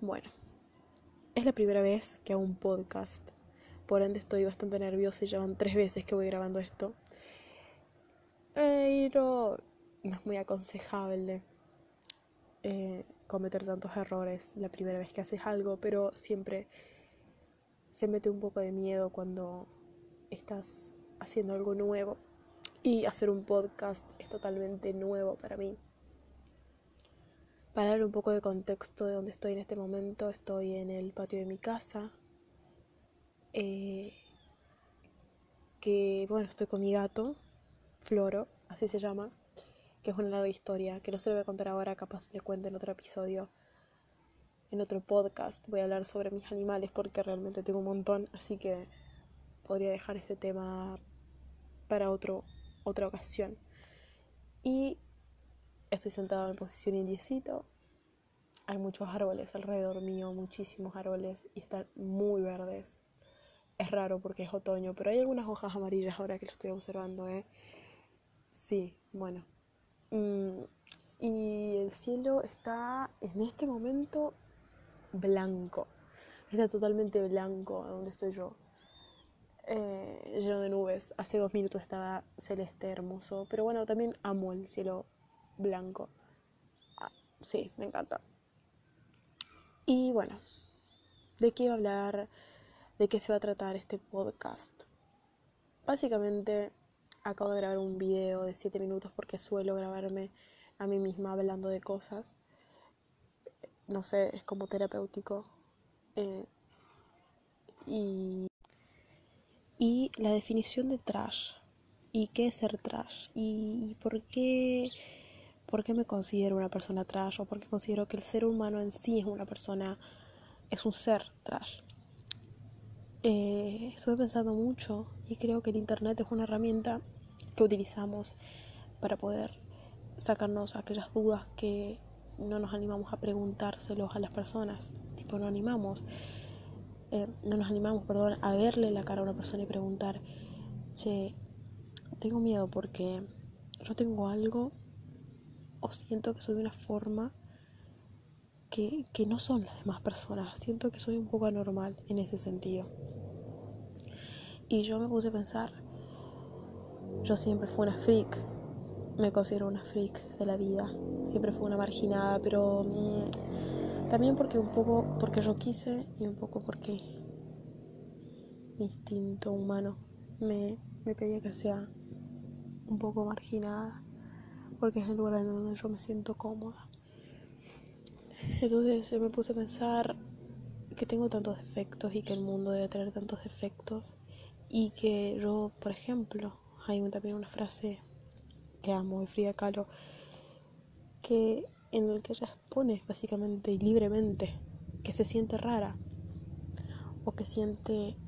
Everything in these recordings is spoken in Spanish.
Bueno, es la primera vez que hago un podcast, por ende estoy bastante nerviosa y ya van tres veces que voy grabando esto. Pero no es muy aconsejable eh, cometer tantos errores la primera vez que haces algo, pero siempre se mete un poco de miedo cuando estás haciendo algo nuevo. Y hacer un podcast es totalmente nuevo para mí. Para dar un poco de contexto de donde estoy en este momento, estoy en el patio de mi casa. Eh, que bueno, estoy con mi gato, Floro, así se llama, que es una larga historia, que no se lo voy a contar ahora, capaz le cuento en otro episodio, en otro podcast. Voy a hablar sobre mis animales porque realmente tengo un montón, así que podría dejar este tema para otro, otra ocasión. Y Estoy sentada en posición indiecito. Hay muchos árboles alrededor mío, muchísimos árboles y están muy verdes. Es raro porque es otoño, pero hay algunas hojas amarillas ahora que lo estoy observando, ¿eh? Sí, bueno. Mm, y el cielo está en este momento blanco. Está totalmente blanco donde estoy yo. Eh, lleno de nubes. Hace dos minutos estaba celeste, hermoso. Pero bueno, también amo el cielo blanco. Ah, sí, me encanta. Y bueno, ¿de qué va a hablar? ¿De qué se va a tratar este podcast? Básicamente, acabo de grabar un video de 7 minutos porque suelo grabarme a mí misma hablando de cosas. No sé, es como terapéutico. Eh, y, y la definición de trash. ¿Y qué es ser trash? ¿Y por qué por qué me considero una persona trash o por qué considero que el ser humano en sí es una persona, es un ser trash. Eh, estuve pensando mucho y creo que el Internet es una herramienta que utilizamos para poder sacarnos aquellas dudas que no nos animamos a preguntárselos a las personas. Tipo, no animamos, eh, no nos animamos, perdón, a verle la cara a una persona y preguntar, che, tengo miedo porque yo tengo algo o siento que soy de una forma que, no son las demás personas. Siento que soy un poco anormal en ese sentido. Y yo me puse a pensar, yo siempre fui una freak, me considero una freak de la vida, siempre fui una marginada, pero mm, también porque un poco, porque yo quise y un poco porque mi instinto humano me, me pedía que sea un poco marginada porque es el lugar en donde yo me siento cómoda. Entonces yo me puse a pensar que tengo tantos defectos y que el mundo debe tener tantos defectos y que yo, por ejemplo, hay también una frase que amo de Frida Kahlo que en el que ella expone básicamente y libremente que se siente rara o que siente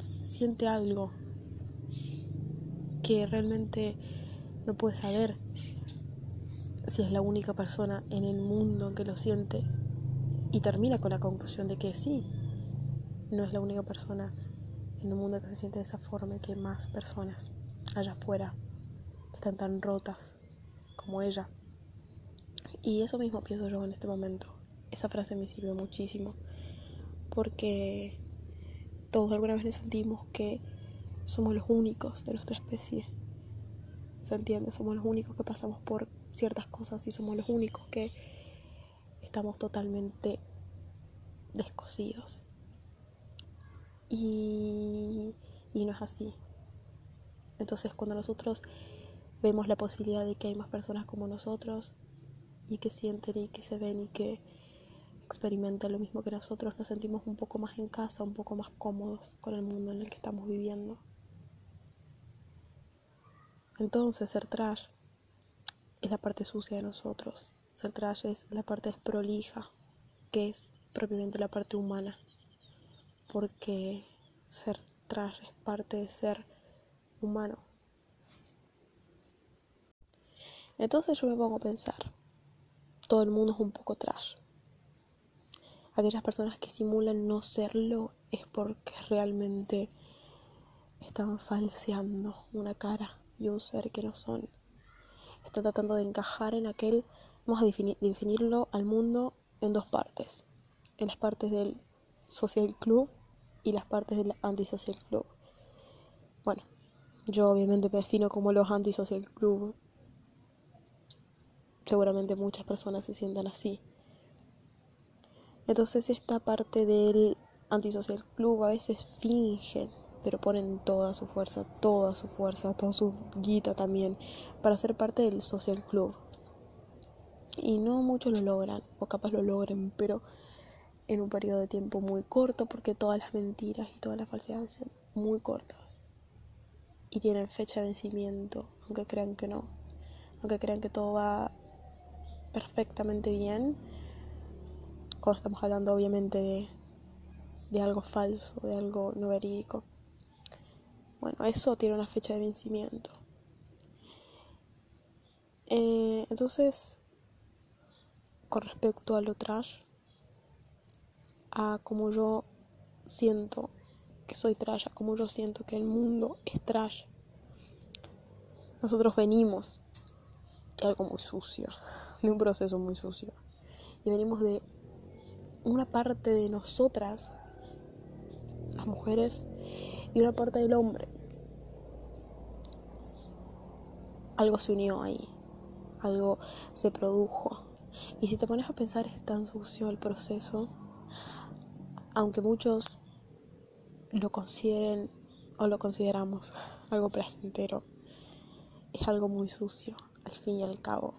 siente algo que realmente no puede saber si es la única persona en el mundo que lo siente y termina con la conclusión de que sí, no es la única persona en el mundo que se siente de esa forma que más personas allá afuera están tan rotas como ella. Y eso mismo pienso yo en este momento. Esa frase me sirve muchísimo porque todos alguna vez sentimos que somos los únicos de nuestra especie ¿Se entiende? Somos los únicos que pasamos por ciertas cosas y somos los únicos que estamos totalmente descosidos. Y, y no es así. Entonces cuando nosotros vemos la posibilidad de que hay más personas como nosotros y que sienten y que se ven y que experimentan lo mismo que nosotros, nos sentimos un poco más en casa, un poco más cómodos con el mundo en el que estamos viviendo. Entonces, ser trash es la parte sucia de nosotros. Ser trash es la parte desprolija, que es propiamente la parte humana. Porque ser trash es parte de ser humano. Entonces yo me pongo a pensar, todo el mundo es un poco trash. Aquellas personas que simulan no serlo es porque realmente están falseando una cara y un ser que no son. Están tratando de encajar en aquel, vamos a definirlo al mundo en dos partes. en las partes del social club y las partes del antisocial club. Bueno, yo obviamente me defino como los antisocial club. Seguramente muchas personas se sientan así. Entonces esta parte del antisocial club a veces fingen, pero ponen toda su fuerza, toda su fuerza, toda su guita también para ser parte del social club. Y no muchos lo logran, o capaz lo logren, pero en un periodo de tiempo muy corto, porque todas las mentiras y todas las falsedades son muy cortas. Y tienen fecha de vencimiento, aunque crean que no. Aunque crean que todo va perfectamente bien. Cuando estamos hablando obviamente de, de algo falso, de algo no verídico. Bueno, eso tiene una fecha de vencimiento. Eh, entonces, con respecto a lo trash, a como yo siento que soy trash, a como yo siento que el mundo es trash. Nosotros venimos de algo muy sucio, de un proceso muy sucio. Y venimos de una parte de nosotras, las mujeres, y una parte del hombre. Algo se unió ahí, algo se produjo. Y si te pones a pensar, es tan sucio el proceso aunque muchos lo consideren o lo consideramos algo placentero, es algo muy sucio, al fin y al cabo.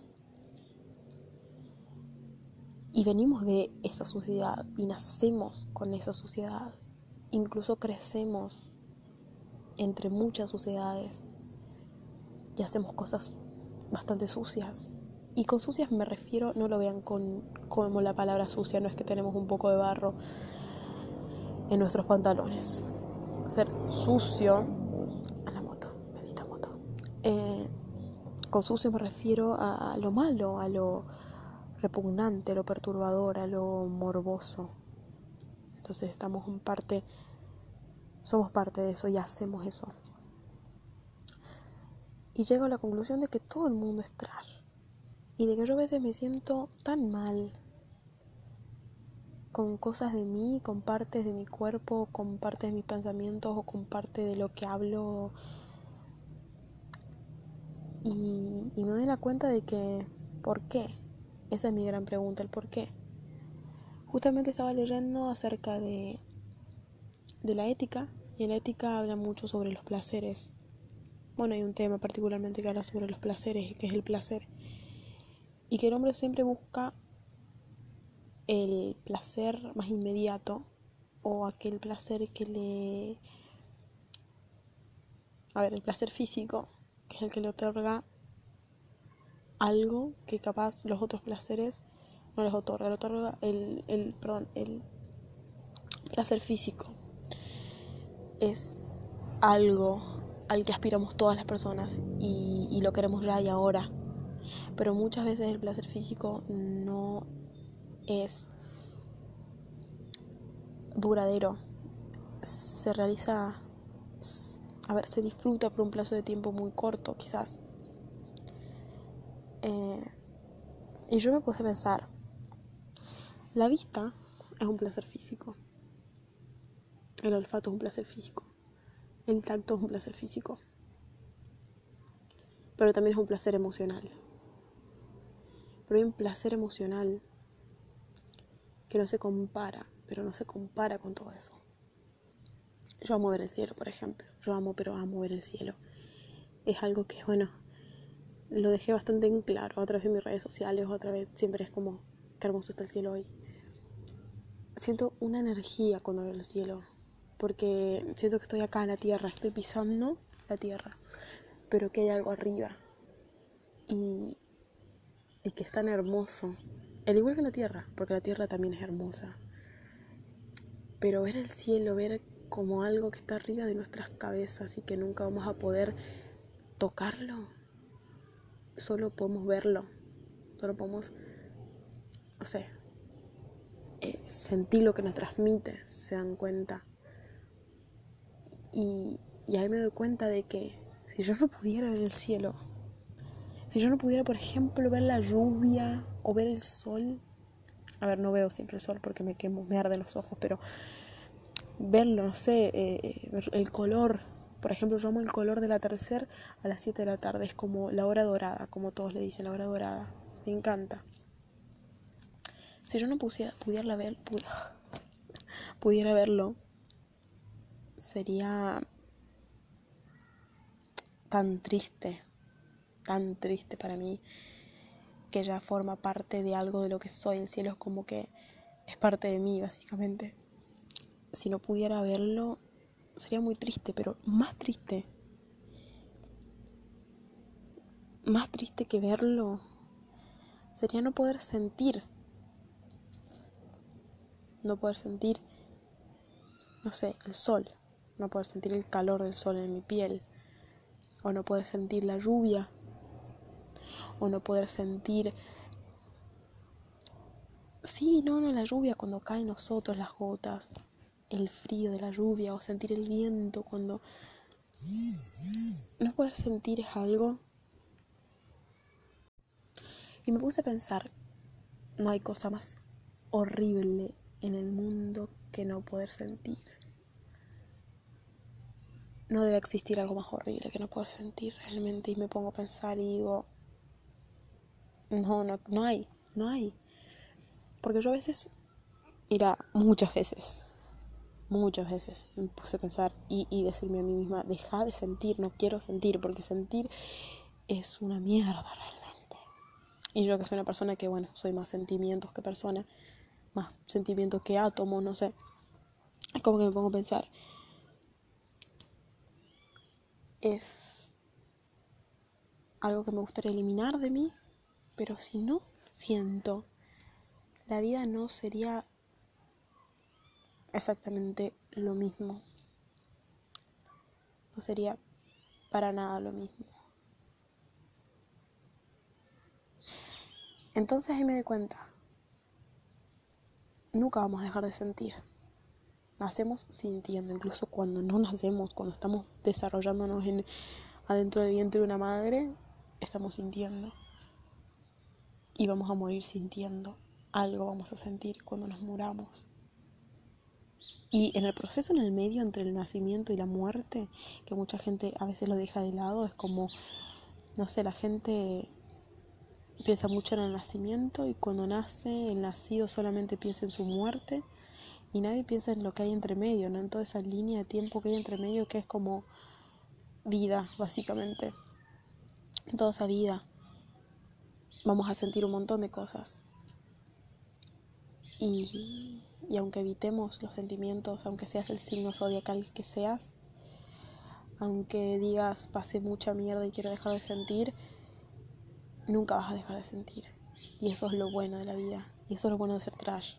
Y venimos de esa suciedad y nacemos con esa suciedad. Incluso crecemos entre muchas suciedades y hacemos cosas bastante sucias. Y con sucias me refiero, no lo vean con, como la palabra sucia, no es que tenemos un poco de barro en nuestros pantalones. Ser sucio a la moto, bendita moto. Eh, con sucio me refiero a, lo malo, a lo repugnante, a lo perturbador, a lo morboso. Entonces estamos en parte, somos parte de eso y hacemos eso. Y llego a la conclusión de que todo el mundo es trash. Y de que yo a veces me siento tan mal con cosas de mí, con partes de mi cuerpo, con partes de mis pensamientos o con parte de lo que hablo. Y, me doy la cuenta de que, ¿por qué? Esa es mi gran pregunta, el por qué. Justamente estaba leyendo acerca de, de la ética, y la ética habla mucho sobre los placeres. Bueno, hay un tema particularmente que habla sobre los placeres, que es el placer. Y que el hombre siempre busca el placer más inmediato o aquel placer que le... A ver, el placer físico, que es el que le otorga algo que capaz los otros placeres no les otorga. Le otorga el, el, perdón, el placer físico. Es algo al que aspiramos todas las personas y, lo queremos ya y ahora. Pero muchas veces el placer físico no es duradero. Se realiza, a ver, se disfruta por un plazo de tiempo muy corto, quizás. Eh, y yo me puse a pensar, la vista es un placer físico. El olfato es un placer físico. El tacto es un placer físico. Pero también es un placer emocional. Pero hay un placer emocional que no se compara, pero no se compara con todo eso. Yo amo ver el cielo, por ejemplo. Yo amo, pero amo ver el cielo. Es algo que, bueno, lo dejé bastante en claro a través de mis redes sociales, otra vez siempre es como, qué hermoso está el cielo hoy. Siento una energía cuando veo el cielo, porque siento que estoy acá en la tierra, estoy pisando la tierra, pero que hay algo arriba. Y, y que es tan hermoso al igual que la tierra, porque la tierra también es hermosa. Pero ver el cielo, ver como algo que está arriba de nuestras cabezas y que nunca vamos a poder tocarlo, solo podemos verlo, solo podemos, no sé, eh, sentir lo que nos transmite, se dan cuenta. Y, ahí me doy cuenta de que si yo no pudiera ver el cielo, si yo no pudiera, por ejemplo, ver la lluvia o ver el sol, A ver, no veo siempre el sol porque me quemo, me arden los ojos, pero verlo, no sé, eh, el color. Por ejemplo, yo amo el color del atardecer a las 7 de la tarde. Es como la hora dorada, como todos le dicen, la hora dorada. Me encanta. Si yo no pudiera, ver, pudiera verlo, sería tan triste, tan triste para mí, que ya forma parte de algo de lo que soy. El cielo es como que es parte de mí, básicamente. Si no pudiera verlo, sería muy triste, pero más triste. Más triste que verlo sería no poder sentir no poder sentir, no sé, el sol, no poder sentir el calor del sol en mi piel, o no poder sentir la lluvia, o no poder sentir... Sí, no, no, la lluvia cuando caen nosotros las gotas, el frío de la lluvia, o sentir el viento cuando... No poder sentir es algo... Y me puse a pensar, no hay cosa más horrible en el mundo que no poder sentir. No debe existir algo más horrible que no poder sentir realmente. Y me pongo a pensar y digo, no, no, no hay, no hay. Porque yo a veces, mira, muchas veces, muchas veces me puse a pensar y, y decirme a mí misma, deja de sentir, no quiero sentir, porque sentir es una mierda realmente. Y yo que soy una persona que, bueno, soy más sentimientos que persona, más sentimientos que átomos, no sé. Es como que me pongo a pensar. Es algo que me gustaría eliminar de mí, pero si no siento, la vida no sería exactamente lo mismo. No sería para nada lo mismo. Entonces ahí me doy cuenta nunca vamos a dejar de sentir. Nacemos sintiendo, incluso cuando no nacemos, cuando estamos desarrollándonos en, adentro del vientre de una madre, estamos sintiendo. Y vamos a morir sintiendo. Algo vamos a sentir cuando nos muramos. Y en el proceso en el medio entre el nacimiento y la muerte, que mucha gente a veces lo deja de lado, es como, no sé, la gente piensa mucho en el nacimiento y cuando nace el nacido solamente piensa en su muerte y nadie piensa en lo que hay entre medio, ¿no? En toda esa línea de tiempo que hay entre medio que es como vida, básicamente. En toda esa vida vamos a sentir un montón de cosas. Y, y aunque evitemos los sentimientos, aunque seas el signo zodiacal que seas, aunque digas pasé mucha mierda y quiero dejar de sentir, nunca vas a dejar de sentir. Y eso es lo bueno de la vida. Y eso es lo bueno de ser trash.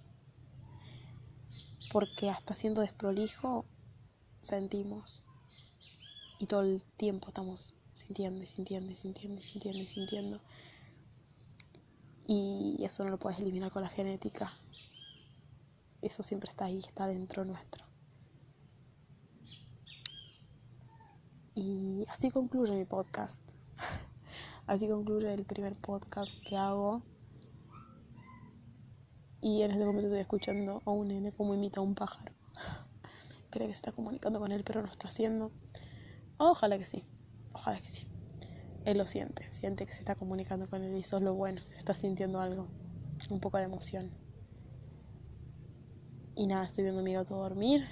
Porque hasta siendo desprolijo, sentimos. Y todo el tiempo estamos sintiendo y sintiendo y sintiendo y sintiendo y sintiendo. Y eso no lo puedes eliminar con la genética. Eso siempre está ahí, está dentro nuestro. Y así concluye mi podcast. Así concluye el primer podcast que hago. Y en este momento estoy escuchando a un nene como imita a un pájaro. Cree que se está comunicando con él, pero no está haciendo. Ojalá que sí. Ojalá que sí. Él lo siente. Siente que se está comunicando con él y eso es lo bueno. Está sintiendo algo. Un poco de emoción. Y nada, estoy viendo a mi gato dormir.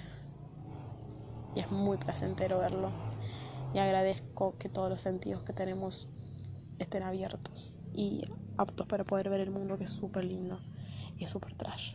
Y es muy placentero verlo. Y agradezco que todos los sentidos que tenemos estén abiertos y aptos para poder ver el mundo que es súper lindo y es súper trash.